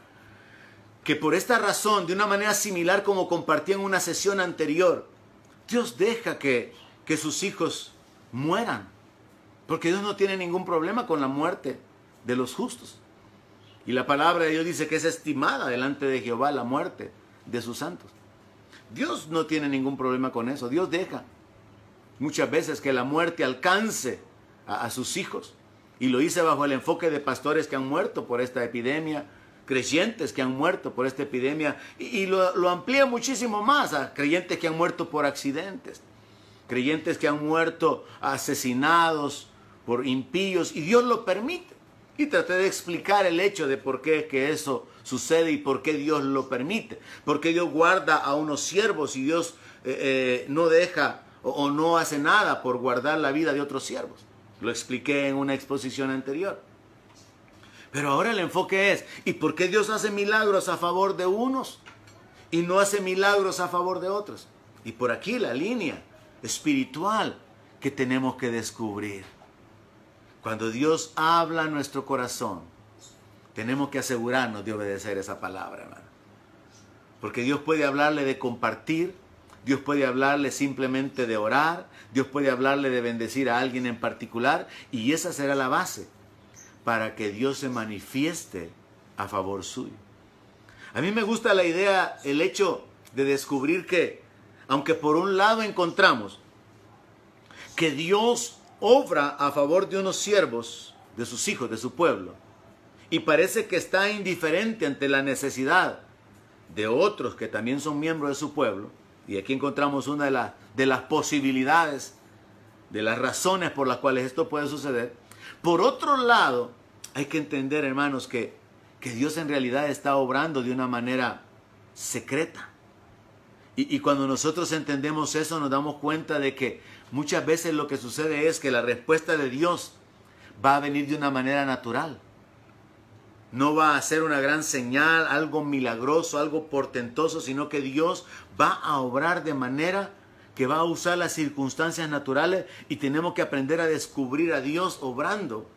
que por esta razón, de una manera similar como compartí en una sesión anterior, Dios deja que, que sus hijos mueran, porque Dios no tiene ningún problema con la muerte de los justos. Y la palabra de Dios dice que es estimada delante de Jehová la muerte de sus santos. Dios no tiene ningún problema con eso. Dios deja muchas veces que la muerte alcance a, a sus hijos. Y lo hice bajo el enfoque de pastores que han muerto por esta epidemia, creyentes que han muerto por esta epidemia y, lo, amplía muchísimo más a creyentes que han muerto por accidentes, creyentes que han muerto asesinados por impíos y Dios lo permite. Y traté de explicar el hecho de por qué que eso sucede y por qué Dios lo permite. Porque Dios guarda a unos siervos y Dios eh, eh, no deja o no hace nada por guardar la vida de otros siervos. Lo expliqué en una exposición anterior. Pero ahora el enfoque es, ¿y por qué Dios hace milagros a favor de unos y no hace milagros a favor de otros? Y por aquí la línea espiritual que tenemos que descubrir. Cuando Dios habla a nuestro corazón, tenemos que asegurarnos de obedecer esa palabra, hermano. Porque Dios puede hablarle de compartir, Dios puede hablarle simplemente de orar, Dios puede hablarle de bendecir a alguien en particular, y esa será la base para que Dios se manifieste a favor suyo. A mí me gusta la idea, el hecho de descubrir que, aunque por un lado encontramos que Dios obra a favor de unos siervos, de sus hijos, de su pueblo, y parece que está indiferente ante la necesidad de otros que también son miembros de su pueblo, y aquí encontramos una de, la, de las posibilidades, de las razones por las cuales esto puede suceder, por otro lado, hay que entender, hermanos, que, que Dios en realidad está obrando de una manera secreta. Y, y, cuando nosotros entendemos eso, nos damos cuenta de que muchas veces lo que sucede es que la respuesta de Dios va a venir de una manera natural. no va a ser una gran señal, algo milagroso, algo portentoso, sino que Dios va a obrar de manera que va a usar las circunstancias naturales y tenemos que aprender a descubrir a Dios obrando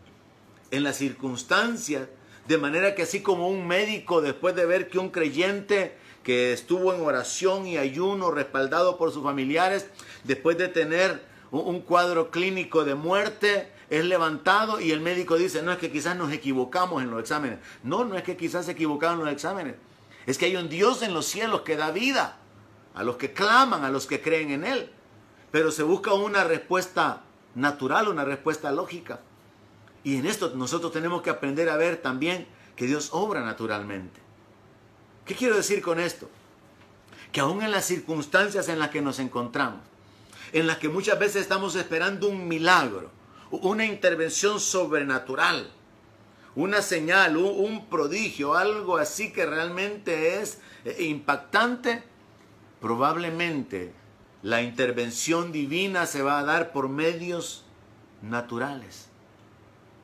en las circunstancias, de manera que así como un médico después de ver que un creyente que estuvo en oración y ayuno respaldado por sus familiares, después de tener un cuadro clínico de muerte, es levantado y el médico dice, no es que quizás nos equivocamos en los exámenes. No, no es que quizás se equivocaron los exámenes. Es que hay un Dios en los cielos que da vida a los que claman, a los que creen en Él. Pero se busca una respuesta natural, una respuesta lógica. Y en esto nosotros tenemos que aprender a ver también que Dios obra naturalmente. ¿Qué quiero decir con esto? Que aún en las circunstancias en las que nos encontramos, en las que muchas veces estamos esperando un milagro, una intervención sobrenatural, una señal, un, prodigio, algo así que realmente es eh, impactante, probablemente la intervención divina se va a dar por medios naturales.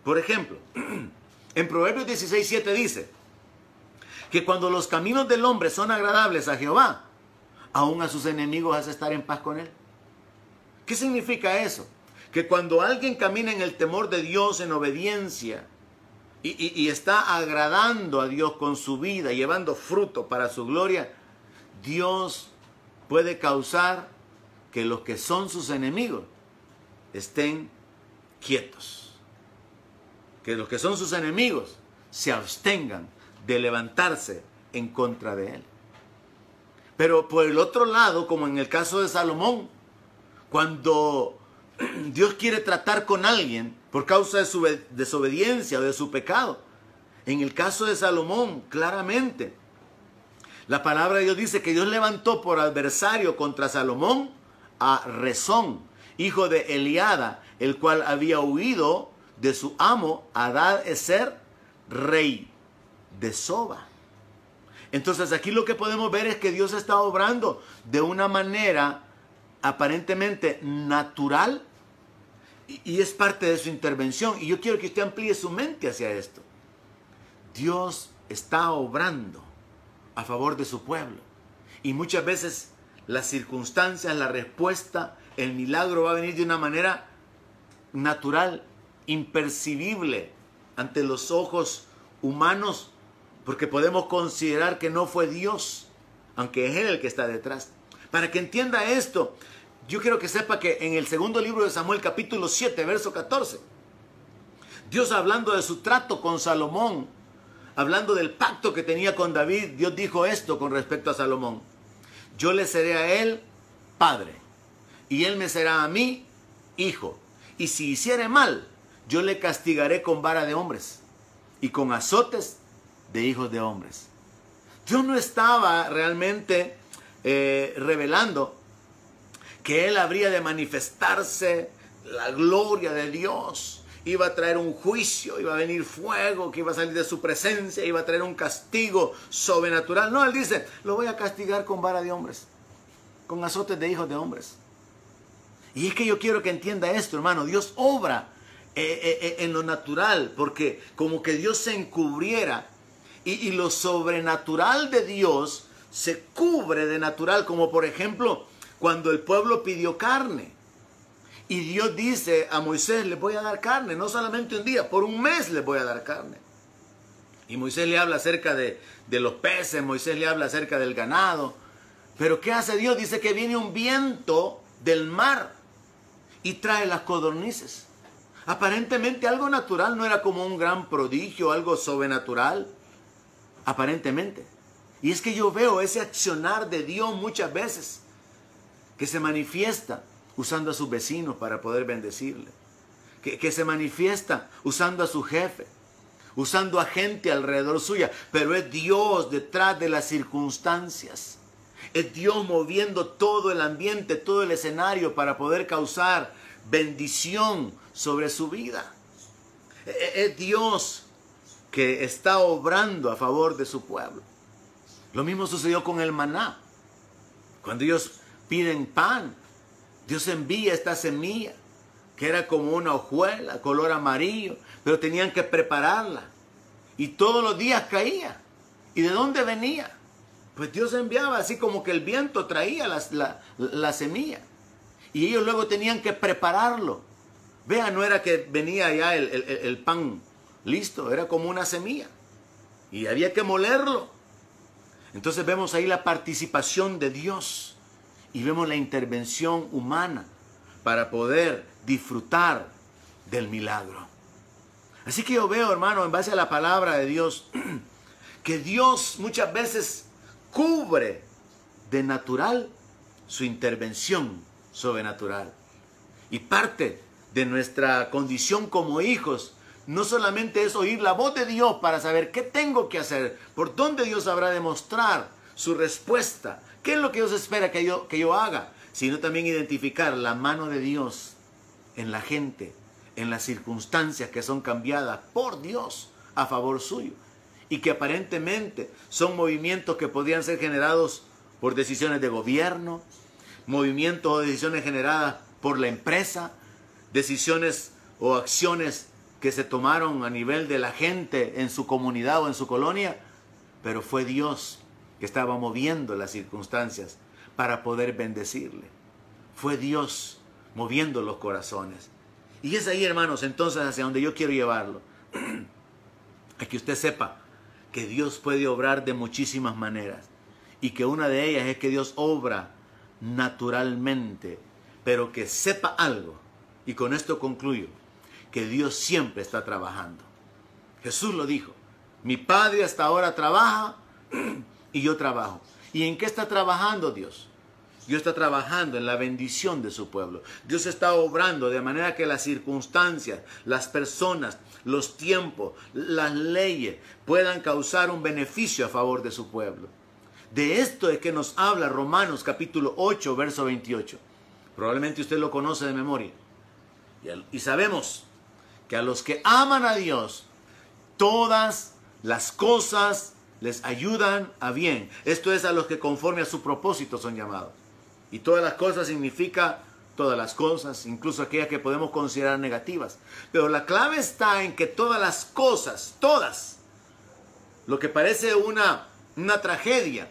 Por ejemplo, en Proverbios 16, 7 dice que cuando los caminos del hombre son agradables a Jehová, aún a sus enemigos hace estar en paz con él. ¿Qué significa eso? que cuando alguien camina en el temor de Dios, en obediencia, y, está agradando a Dios con su vida, llevando fruto para su gloria, Dios puede causar que los que son sus enemigos estén quietos. Que los que son sus enemigos se abstengan de levantarse en contra de él. Pero por el otro lado, como en el caso de Salomón, cuando Dios quiere tratar con alguien por causa de su desobediencia o de su pecado. En el caso de Salomón, claramente, la palabra de Dios dice que Dios levantó por adversario contra Salomón a Rezón, hijo de Eliada, el cual había huido de su amo Adad Eser, rey de Soba. Entonces aquí lo que podemos ver es que Dios está obrando de una manera aparentemente natural y es parte de su intervención. Y yo quiero que usted amplíe su mente hacia esto. Dios está obrando a favor de su pueblo. Y muchas veces las circunstancias, la respuesta, el milagro va a venir de una manera natural, impercibible ante los ojos humanos, porque podemos considerar que no fue Dios, aunque es Él el que está detrás. Para que entienda esto, yo quiero que sepa que en el segundo libro de Samuel capítulo 7, verso 14, Dios hablando de su trato con Salomón, hablando del pacto que tenía con David, Dios dijo esto con respecto a Salomón. Yo le seré a él padre y él me será a mí hijo. Y si hiciere mal, yo le castigaré con vara de hombres y con azotes de hijos de hombres. Dios no estaba realmente eh, revelando que él habría de manifestarse la gloria de Dios. Iba a traer un juicio, iba a venir fuego, que iba a salir de su presencia, iba a traer un castigo sobrenatural. No, él dice, lo voy a castigar con vara de hombres, con azotes de hijos de hombres. Y es que yo quiero que entienda esto, hermano. Dios obra en lo natural, porque como que Dios se encubriera y, y lo sobrenatural de Dios se cubre de natural, como por ejemplo cuando el pueblo pidió carne. Y Dios dice a Moisés, le voy a dar carne, no solamente un día, por un mes le voy a dar carne. Y Moisés le habla acerca de, de los peces, Moisés le habla acerca del ganado. Pero ¿qué hace Dios? Dice que viene un viento del mar y trae las codornices. Aparentemente algo natural, no era como un gran prodigio, algo sobrenatural. Aparentemente. Y es que yo veo ese accionar de Dios muchas veces que se manifiesta usando a sus vecinos para poder bendecirle, que, se manifiesta usando a su jefe, usando a gente alrededor suya, pero es Dios detrás de las circunstancias. Es Dios moviendo todo el ambiente, todo el escenario para poder causar bendición sobre su vida. E, e, es Dios que está obrando a favor de su pueblo. Lo mismo sucedió con el maná. Cuando ellos piden pan. Dios envía esta semilla, que era como una hojuela, color amarillo, pero tenían que prepararla. y todos los días caía. ¿Y de dónde venía? Pues Dios enviaba así como que el viento traía la, semilla. Y ellos luego tenían que prepararlo. Vean, no era que venía ya el, el pan listo, era como una semilla. Y había que molerlo. Entonces vemos ahí la participación de Dios y vemos la intervención humana para poder disfrutar del milagro. Así que yo veo, hermano, en base a la palabra de Dios, que Dios muchas veces cubre de natural su intervención sobrenatural. Y parte de nuestra condición como hijos. No solamente es oír la voz de Dios para saber qué tengo que hacer, por dónde Dios habrá de mostrar su respuesta, qué es lo que Dios espera que yo, que yo haga, sino también identificar la mano de Dios en la gente, en las circunstancias que son cambiadas por Dios a favor suyo. Y que aparentemente son movimientos que podrían ser generados por decisiones de gobierno, movimientos o decisiones generadas por la empresa, decisiones o acciones que se tomaron a nivel de la gente en su comunidad o en su colonia, pero fue Dios que estaba moviendo las circunstancias para poder bendecirle. Fue Dios moviendo los corazones. Y es ahí, hermanos, entonces hacia donde yo quiero llevarlo. a que usted sepa que Dios puede obrar de muchísimas maneras y que una de ellas es que Dios obra naturalmente, pero que sepa algo. Y con esto concluyo, que Dios siempre está trabajando. Jesús lo dijo, mi Padre hasta ahora trabaja y yo trabajo. ¿Y en qué está trabajando Dios? Dios está trabajando en la bendición de su pueblo. Dios está obrando de manera que las circunstancias, las personas, los tiempos, las leyes puedan causar un beneficio a favor de su pueblo. De esto es que nos habla Romanos capítulo 8, verso 28. Probablemente usted lo conoce de memoria. Y sabemos que a los que aman a Dios, todas las cosas les ayudan a bien. Esto es a los que conforme a su propósito son llamados. Y todas las cosas significa todas las cosas, incluso aquellas que podemos considerar negativas. Pero la clave está en que todas las cosas, todas, lo que parece una, una tragedia,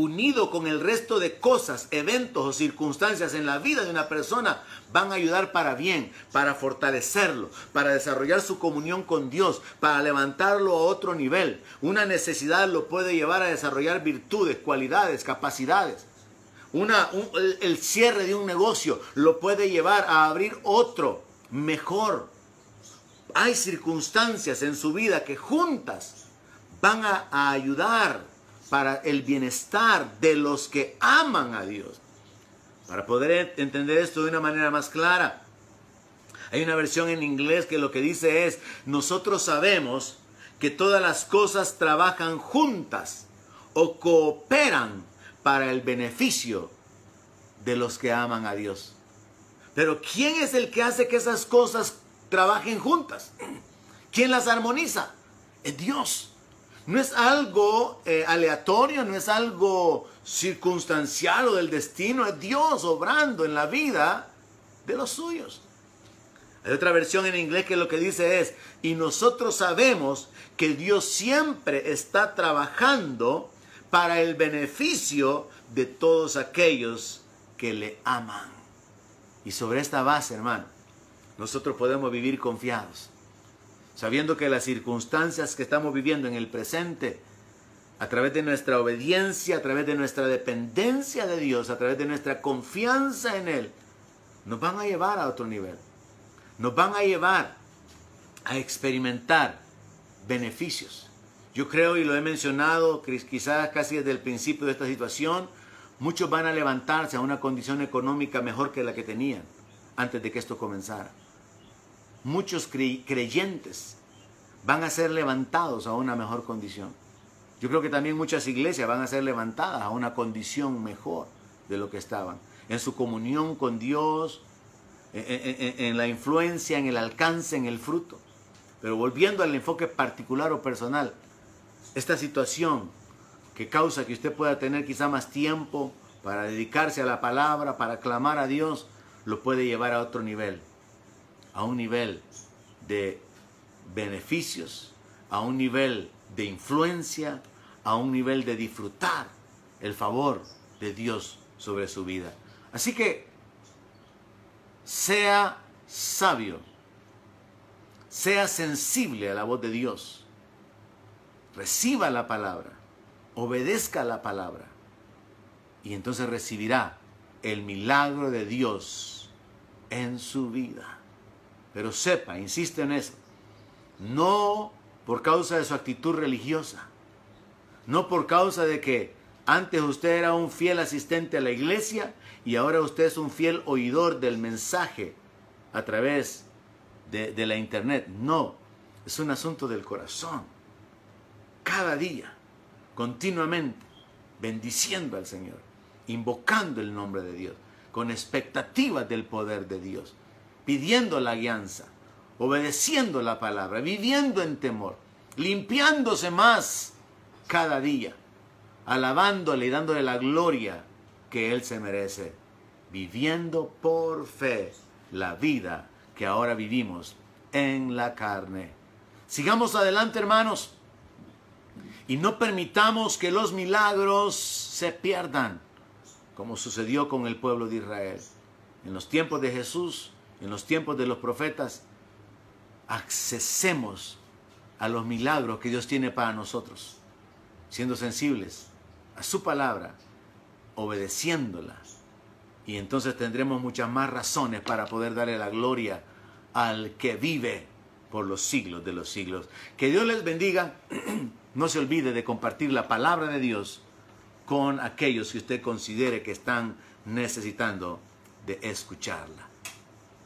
unido con el resto de cosas, eventos o circunstancias en la vida de una persona, van a ayudar para bien, para fortalecerlo, para desarrollar su comunión con Dios, para levantarlo a otro nivel. Una necesidad lo puede llevar a desarrollar virtudes, cualidades, capacidades. Una, el, cierre de un negocio lo puede llevar a abrir otro mejor. Hay circunstancias en su vida que juntas van a ayudar para el bienestar de los que aman a Dios. Para poder entender esto de una manera más clara, hay una versión en inglés que lo que dice es, nosotros sabemos que todas las cosas trabajan juntas o cooperan para el beneficio de los que aman a Dios. Pero ¿quién es el que hace que esas cosas trabajen juntas? ¿Quién las armoniza? Es Dios. No es algo eh, aleatorio, no es algo circunstancial o del destino, es Dios obrando en la vida de los suyos. Hay otra versión en inglés que lo que dice es, y nosotros sabemos que Dios siempre está trabajando para el beneficio de todos aquellos que le aman. Y sobre esta base, hermano, nosotros podemos vivir confiados sabiendo que las circunstancias que estamos viviendo en el presente, a través de nuestra obediencia, a través de nuestra dependencia de Dios, a través de nuestra confianza en Él, nos van a llevar a otro nivel. Nos van a llevar a experimentar beneficios. Yo creo, y lo he mencionado quizás casi desde el principio de esta situación, muchos van a levantarse a una condición económica mejor que la que tenían antes de que esto comenzara muchos creyentes van a ser levantados a una mejor condición. Yo creo que también muchas iglesias van a ser levantadas a una condición mejor de lo que estaban. En su comunión con Dios, en, la influencia, en el alcance, en el fruto. Pero volviendo al enfoque particular o personal, esta situación que causa que usted pueda tener quizá más tiempo para dedicarse a la palabra, para clamar a Dios, lo puede llevar a otro nivel a un nivel de beneficios, a un nivel de influencia, a un nivel de disfrutar el favor de Dios sobre su vida. Así que sea sabio, sea sensible a la voz de Dios, reciba la palabra, obedezca la palabra y entonces recibirá el milagro de Dios en su vida. Pero sepa, insiste en eso, no por causa de su actitud religiosa, no por causa de que antes usted era un fiel asistente a la iglesia y ahora usted es un fiel oidor del mensaje a través de, de la internet. No, es un asunto del corazón. Cada día, continuamente, bendiciendo al Señor, invocando el nombre de Dios, con expectativas del poder de Dios, pidiendo la guianza, obedeciendo la palabra, viviendo en temor, limpiándose más cada día, alabándole y dándole la gloria que Él se merece, viviendo por fe la vida que ahora vivimos en la carne. Sigamos adelante, hermanos, y no permitamos que los milagros se pierdan, como sucedió con el pueblo de Israel. En los tiempos de Jesús, en los tiempos de los profetas, accesemos a los milagros que Dios tiene para nosotros, siendo sensibles a su palabra, obedeciéndola. Y entonces tendremos muchas más razones para poder darle la gloria al que vive por los siglos de los siglos. Que Dios les bendiga. No se olvide de compartir la palabra de Dios con aquellos que usted considere que están necesitando de escucharla.